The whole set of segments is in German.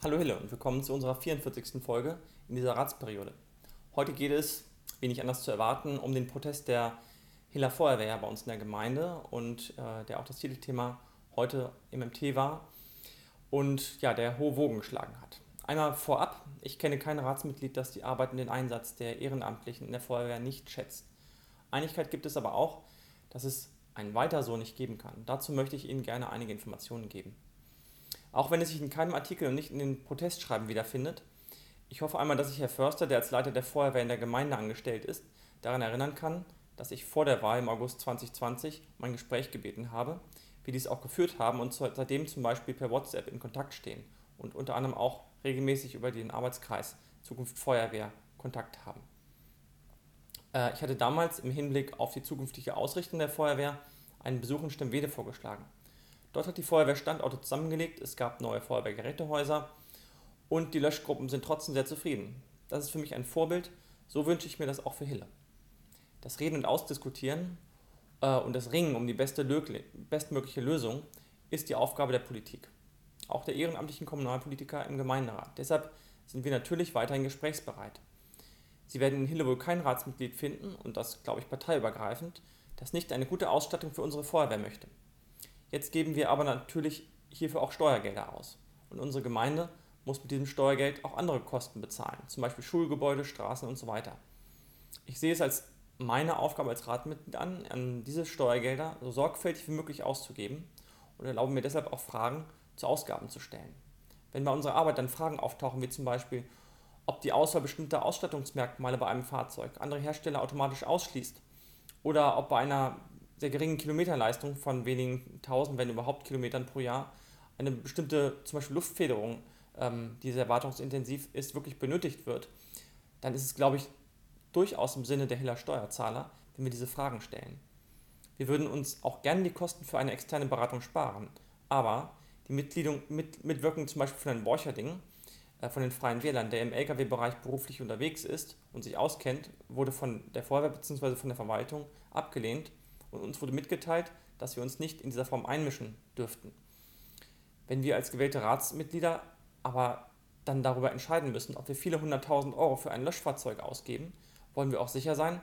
Hallo Hille und willkommen zu unserer 44. Folge in dieser Ratsperiode. Heute geht es, wie nicht anders zu erwarten, um den Protest der Hiller Feuerwehr bei uns in der Gemeinde und äh, der auch das Titelthema heute MMT war und ja, der hohe Wogen geschlagen hat. Einmal vorab, ich kenne kein Ratsmitglied, das die Arbeit und den Einsatz der Ehrenamtlichen in der Feuerwehr nicht schätzt. Einigkeit gibt es aber auch, dass es ein Weiter so nicht geben kann. Dazu möchte ich Ihnen gerne einige Informationen geben. Auch wenn es sich in keinem Artikel und nicht in den Protestschreiben wiederfindet, ich hoffe einmal, dass ich Herr Förster, der als Leiter der Feuerwehr in der Gemeinde angestellt ist, daran erinnern kann, dass ich vor der Wahl im August 2020 mein Gespräch gebeten habe, wir dies auch geführt haben und seitdem zum Beispiel per WhatsApp in Kontakt stehen und unter anderem auch regelmäßig über den Arbeitskreis Zukunft Feuerwehr Kontakt haben. Äh, ich hatte damals im Hinblick auf die zukünftige Ausrichtung der Feuerwehr einen Besuch in Stemwede vorgeschlagen. Dort hat die Feuerwehr Standorte zusammengelegt, es gab neue Feuerwehrgerätehäuser und die Löschgruppen sind trotzdem sehr zufrieden. Das ist für mich ein Vorbild, so wünsche ich mir das auch für Hille. Das Reden und Ausdiskutieren äh, und das Ringen um die beste bestmögliche Lösung ist die Aufgabe der Politik, auch der ehrenamtlichen Kommunalpolitiker im Gemeinderat. Deshalb sind wir natürlich weiterhin gesprächsbereit. Sie werden in Hille wohl kein Ratsmitglied finden, und das glaube ich parteiübergreifend, das nicht eine gute Ausstattung für unsere Feuerwehr möchte. Jetzt geben wir aber natürlich hierfür auch Steuergelder aus. Und unsere Gemeinde muss mit diesem Steuergeld auch andere Kosten bezahlen, zum Beispiel Schulgebäude, Straßen und so weiter. Ich sehe es als meine Aufgabe als Ratmitglied an, an diese Steuergelder so sorgfältig wie möglich auszugeben und erlaube mir deshalb auch Fragen zu Ausgaben zu stellen. Wenn bei unserer Arbeit dann Fragen auftauchen, wie zum Beispiel, ob die Auswahl bestimmter Ausstattungsmerkmale bei einem Fahrzeug andere Hersteller automatisch ausschließt oder ob bei einer sehr geringen Kilometerleistung von wenigen tausend, wenn überhaupt Kilometern pro Jahr eine bestimmte zum Beispiel Luftfederung, ähm, die sehr wartungsintensiv ist, wirklich benötigt wird, dann ist es, glaube ich, durchaus im Sinne der Hiller Steuerzahler, wenn wir diese Fragen stellen. Wir würden uns auch gerne die Kosten für eine externe Beratung sparen, aber die Mitgliedung, mit, Mitwirkung zum Beispiel von Herrn Borcherding, äh, von den Freien Wählern, der im Lkw-Bereich beruflich unterwegs ist und sich auskennt, wurde von der Feuerwehr bzw. von der Verwaltung abgelehnt und uns wurde mitgeteilt, dass wir uns nicht in dieser Form einmischen dürften. Wenn wir als gewählte Ratsmitglieder aber dann darüber entscheiden müssen, ob wir viele hunderttausend Euro für ein Löschfahrzeug ausgeben, wollen wir auch sicher sein,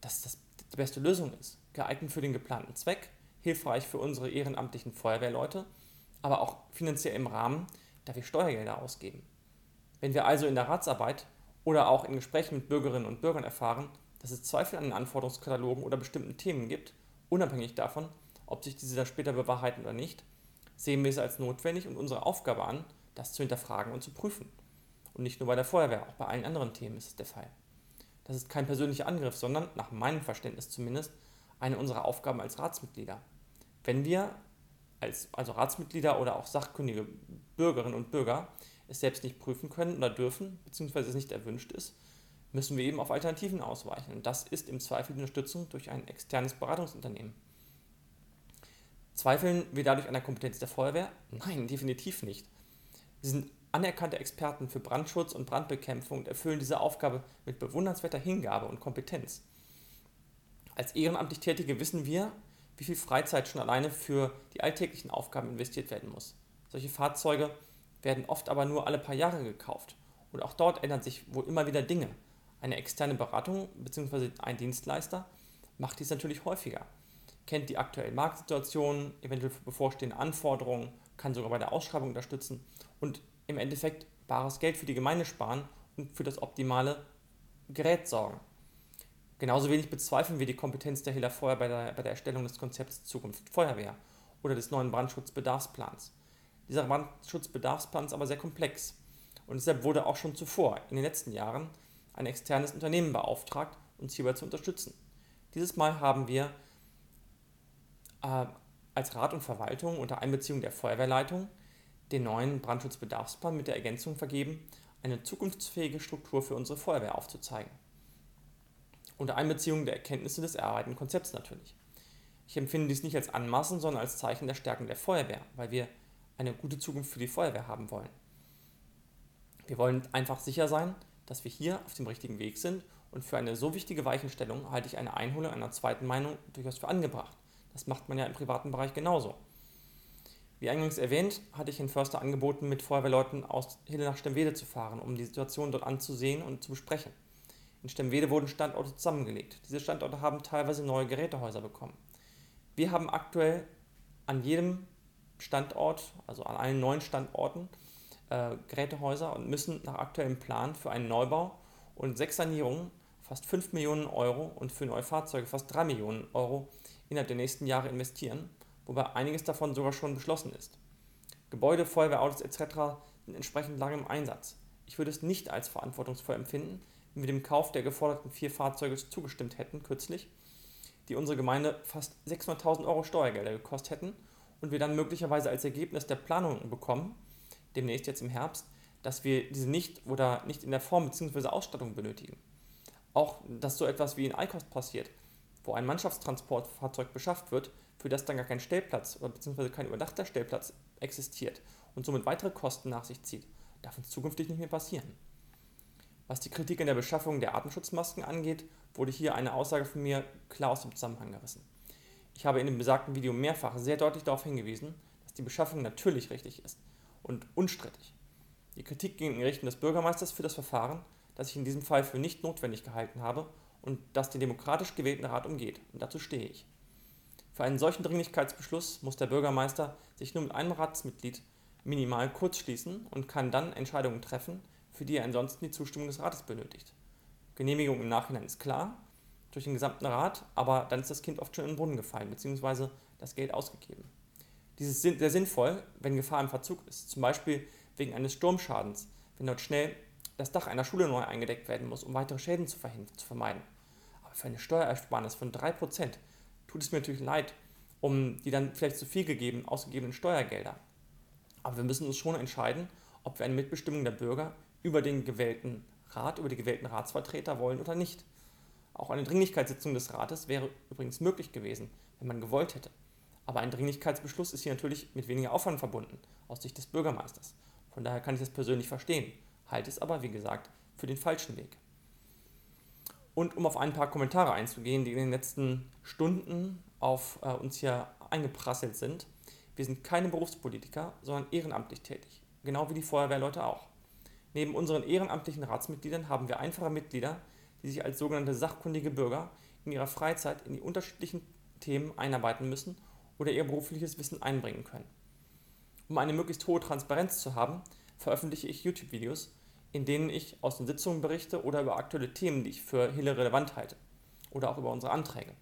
dass das die beste Lösung ist. Geeignet für den geplanten Zweck, hilfreich für unsere ehrenamtlichen Feuerwehrleute, aber auch finanziell im Rahmen, da wir Steuergelder ausgeben. Wenn wir also in der Ratsarbeit oder auch in Gesprächen mit Bürgerinnen und Bürgern erfahren, dass es Zweifel an den Anforderungskatalogen oder bestimmten Themen gibt, Unabhängig davon, ob sich diese dann später bewahrheiten oder nicht, sehen wir es als notwendig und unsere Aufgabe an, das zu hinterfragen und zu prüfen. Und nicht nur bei der Feuerwehr, auch bei allen anderen Themen ist es der Fall. Das ist kein persönlicher Angriff, sondern, nach meinem Verständnis zumindest, eine unserer Aufgaben als Ratsmitglieder. Wenn wir als also Ratsmitglieder oder auch sachkundige Bürgerinnen und Bürger es selbst nicht prüfen können oder dürfen, beziehungsweise es nicht erwünscht ist, müssen wir eben auf Alternativen ausweichen. Und das ist im Zweifel die Unterstützung durch ein externes Beratungsunternehmen. Zweifeln wir dadurch an der Kompetenz der Feuerwehr? Nein, definitiv nicht. Sie sind anerkannte Experten für Brandschutz und Brandbekämpfung und erfüllen diese Aufgabe mit bewundernswerter Hingabe und Kompetenz. Als ehrenamtlich Tätige wissen wir, wie viel Freizeit schon alleine für die alltäglichen Aufgaben investiert werden muss. Solche Fahrzeuge werden oft aber nur alle paar Jahre gekauft. Und auch dort ändern sich wohl immer wieder Dinge. Eine externe Beratung bzw. ein Dienstleister macht dies natürlich häufiger, kennt die aktuelle Marktsituation, eventuell bevorstehende Anforderungen, kann sogar bei der Ausschreibung unterstützen und im Endeffekt bares Geld für die Gemeinde sparen und für das optimale Gerät sorgen. Genauso wenig bezweifeln wir die Kompetenz der Hiller Feuer bei der, bei der Erstellung des Konzepts Zukunft Feuerwehr oder des neuen Brandschutzbedarfsplans. Dieser Brandschutzbedarfsplan ist aber sehr komplex und deshalb wurde auch schon zuvor, in den letzten Jahren, ein externes Unternehmen beauftragt, uns hierbei zu unterstützen. Dieses Mal haben wir äh, als Rat und Verwaltung unter Einbeziehung der Feuerwehrleitung den neuen Brandschutzbedarfsplan mit der Ergänzung vergeben, eine zukunftsfähige Struktur für unsere Feuerwehr aufzuzeigen. Unter Einbeziehung der Erkenntnisse des erarbeiteten Konzepts natürlich. Ich empfinde dies nicht als Anmaßen, sondern als Zeichen der Stärken der Feuerwehr, weil wir eine gute Zukunft für die Feuerwehr haben wollen. Wir wollen einfach sicher sein, dass wir hier auf dem richtigen Weg sind und für eine so wichtige Weichenstellung halte ich eine Einholung einer zweiten Meinung durchaus für angebracht. Das macht man ja im privaten Bereich genauso. Wie eingangs erwähnt, hatte ich in Förster angeboten, mit Feuerwehrleuten aus Hille nach Stemwede zu fahren, um die Situation dort anzusehen und zu besprechen. In Stemwede wurden Standorte zusammengelegt. Diese Standorte haben teilweise neue Gerätehäuser bekommen. Wir haben aktuell an jedem Standort, also an allen neuen Standorten, äh, Gerätehäuser und müssen nach aktuellem Plan für einen Neubau und sechs Sanierungen fast 5 Millionen Euro und für neue Fahrzeuge fast 3 Millionen Euro innerhalb der nächsten Jahre investieren, wobei einiges davon sogar schon beschlossen ist. Gebäude, Feuerwehrautos etc. sind entsprechend lange im Einsatz. Ich würde es nicht als verantwortungsvoll empfinden, wenn wir dem Kauf der geforderten vier Fahrzeuge zugestimmt hätten kürzlich, die unsere Gemeinde fast 600.000 Euro Steuergelder gekostet hätten und wir dann möglicherweise als Ergebnis der Planung bekommen, demnächst jetzt im Herbst, dass wir diese nicht oder nicht in der Form bzw. Ausstattung benötigen. Auch, dass so etwas wie in Eikost passiert, wo ein Mannschaftstransportfahrzeug beschafft wird, für das dann gar kein Stellplatz bzw. kein überdachter Stellplatz existiert und somit weitere Kosten nach sich zieht, darf uns zukünftig nicht mehr passieren. Was die Kritik in der Beschaffung der Atemschutzmasken angeht, wurde hier eine Aussage von mir klar aus dem Zusammenhang gerissen. Ich habe in dem besagten Video mehrfach sehr deutlich darauf hingewiesen, dass die Beschaffung natürlich richtig ist und unstrittig. Die Kritik ging in Richtung des Bürgermeisters für das Verfahren, das ich in diesem Fall für nicht notwendig gehalten habe und das den demokratisch gewählten Rat umgeht. Und dazu stehe ich. Für einen solchen Dringlichkeitsbeschluss muss der Bürgermeister sich nur mit einem Ratsmitglied minimal kurzschließen und kann dann Entscheidungen treffen, für die er ansonsten die Zustimmung des Rates benötigt. Genehmigung im Nachhinein ist klar, durch den gesamten Rat, aber dann ist das Kind oft schon in den Brunnen gefallen, beziehungsweise das Geld ausgegeben. Dies ist sehr sinnvoll, wenn Gefahr im Verzug ist, zum Beispiel wegen eines Sturmschadens, wenn dort schnell das Dach einer Schule neu eingedeckt werden muss, um weitere Schäden zu, zu vermeiden. Aber für eine Steuerersparnis von 3% tut es mir natürlich leid, um die dann vielleicht zu viel gegeben, ausgegebenen Steuergelder. Aber wir müssen uns schon entscheiden, ob wir eine Mitbestimmung der Bürger über den gewählten Rat, über die gewählten Ratsvertreter wollen oder nicht. Auch eine Dringlichkeitssitzung des Rates wäre übrigens möglich gewesen, wenn man gewollt hätte. Aber ein Dringlichkeitsbeschluss ist hier natürlich mit weniger Aufwand verbunden, aus Sicht des Bürgermeisters. Von daher kann ich das persönlich verstehen, halte es aber, wie gesagt, für den falschen Weg. Und um auf ein paar Kommentare einzugehen, die in den letzten Stunden auf äh, uns hier eingeprasselt sind. Wir sind keine Berufspolitiker, sondern ehrenamtlich tätig, genau wie die Feuerwehrleute auch. Neben unseren ehrenamtlichen Ratsmitgliedern haben wir einfache Mitglieder, die sich als sogenannte sachkundige Bürger in ihrer Freizeit in die unterschiedlichen Themen einarbeiten müssen oder ihr berufliches Wissen einbringen können. Um eine möglichst hohe Transparenz zu haben, veröffentliche ich YouTube-Videos, in denen ich aus den Sitzungen berichte oder über aktuelle Themen, die ich für Hille relevant halte oder auch über unsere Anträge.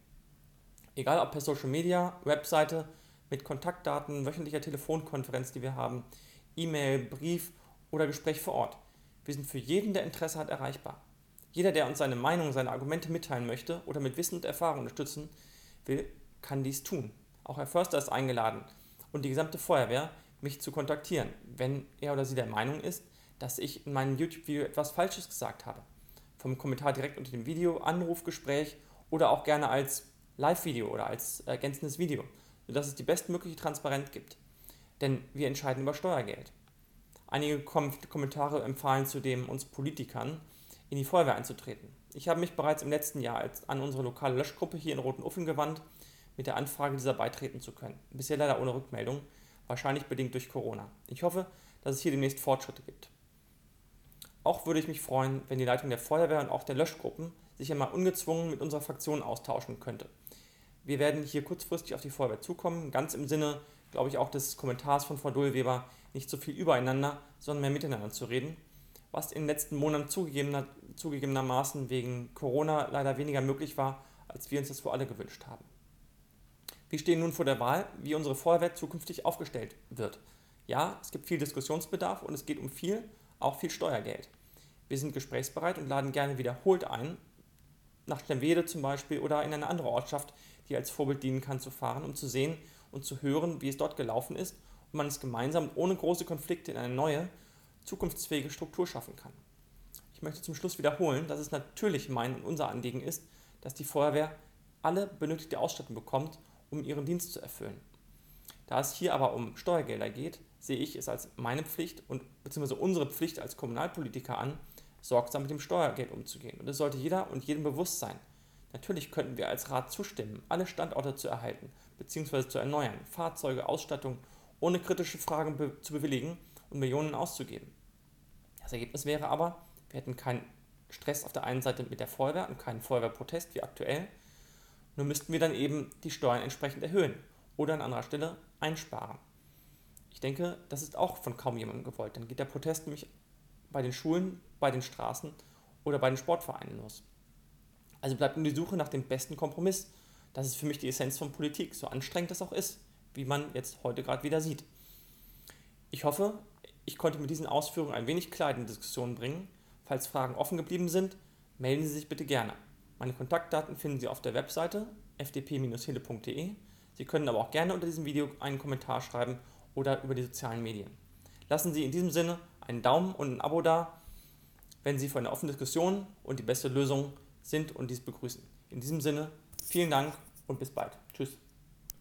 Egal ob per Social Media, Webseite, mit Kontaktdaten, wöchentlicher Telefonkonferenz, die wir haben, E-Mail, Brief oder Gespräch vor Ort. Wir sind für jeden, der Interesse hat, erreichbar. Jeder, der uns seine Meinung, seine Argumente mitteilen möchte oder mit Wissen und Erfahrung unterstützen will, kann dies tun. Auch Herr Förster ist eingeladen und die gesamte Feuerwehr, mich zu kontaktieren, wenn er oder sie der Meinung ist, dass ich in meinem YouTube-Video etwas Falsches gesagt habe. Vom Kommentar direkt unter dem Video, Anrufgespräch oder auch gerne als Live-Video oder als ergänzendes Video, sodass es die bestmögliche Transparenz gibt. Denn wir entscheiden über Steuergeld. Einige Kom Kommentare empfahlen zudem uns Politikern, in die Feuerwehr einzutreten. Ich habe mich bereits im letzten Jahr an unsere lokale Löschgruppe hier in Roten Uffen gewandt, mit der Anfrage, dieser beitreten zu können. Bisher leider ohne Rückmeldung, wahrscheinlich bedingt durch Corona. Ich hoffe, dass es hier demnächst Fortschritte gibt. Auch würde ich mich freuen, wenn die Leitung der Feuerwehr und auch der Löschgruppen sich einmal ungezwungen mit unserer Fraktion austauschen könnte. Wir werden hier kurzfristig auf die Feuerwehr zukommen, ganz im Sinne, glaube ich, auch des Kommentars von Frau Dullweber, nicht so viel übereinander, sondern mehr miteinander zu reden, was in den letzten Monaten zugegebener, zugegebenermaßen wegen Corona leider weniger möglich war, als wir uns das für alle gewünscht haben. Wir stehen nun vor der Wahl, wie unsere Feuerwehr zukünftig aufgestellt wird. Ja, es gibt viel Diskussionsbedarf und es geht um viel, auch viel Steuergeld. Wir sind gesprächsbereit und laden gerne wiederholt ein, nach Stemwede zum Beispiel oder in eine andere Ortschaft, die als Vorbild dienen kann, zu fahren, um zu sehen und zu hören, wie es dort gelaufen ist und man es gemeinsam ohne große Konflikte in eine neue, zukunftsfähige Struktur schaffen kann. Ich möchte zum Schluss wiederholen, dass es natürlich mein und unser Anliegen ist, dass die Feuerwehr alle benötigte Ausstattung bekommt, um ihren Dienst zu erfüllen. Da es hier aber um Steuergelder geht, sehe ich es als meine Pflicht und beziehungsweise unsere Pflicht als Kommunalpolitiker an, sorgsam mit dem Steuergeld umzugehen. Und es sollte jeder und jedem bewusst sein. Natürlich könnten wir als Rat zustimmen, alle Standorte zu erhalten bzw. zu erneuern, Fahrzeuge, Ausstattung ohne kritische Fragen be zu bewilligen und Millionen auszugeben. Das Ergebnis wäre aber, wir hätten keinen Stress auf der einen Seite mit der Feuerwehr und keinen Feuerwehrprotest wie aktuell. Nur müssten wir dann eben die Steuern entsprechend erhöhen oder an anderer Stelle einsparen. Ich denke, das ist auch von kaum jemandem gewollt. Dann geht der Protest nämlich bei den Schulen, bei den Straßen oder bei den Sportvereinen los. Also bleibt nur die Suche nach dem besten Kompromiss. Das ist für mich die Essenz von Politik, so anstrengend das auch ist, wie man jetzt heute gerade wieder sieht. Ich hoffe, ich konnte mit diesen Ausführungen ein wenig Klarheit in die Diskussion bringen. Falls Fragen offen geblieben sind, melden Sie sich bitte gerne. Meine Kontaktdaten finden Sie auf der Webseite fdp-hele.de. Sie können aber auch gerne unter diesem Video einen Kommentar schreiben oder über die sozialen Medien. Lassen Sie in diesem Sinne einen Daumen und ein Abo da, wenn Sie für eine offene Diskussion und die beste Lösung sind und dies begrüßen. In diesem Sinne, vielen Dank und bis bald.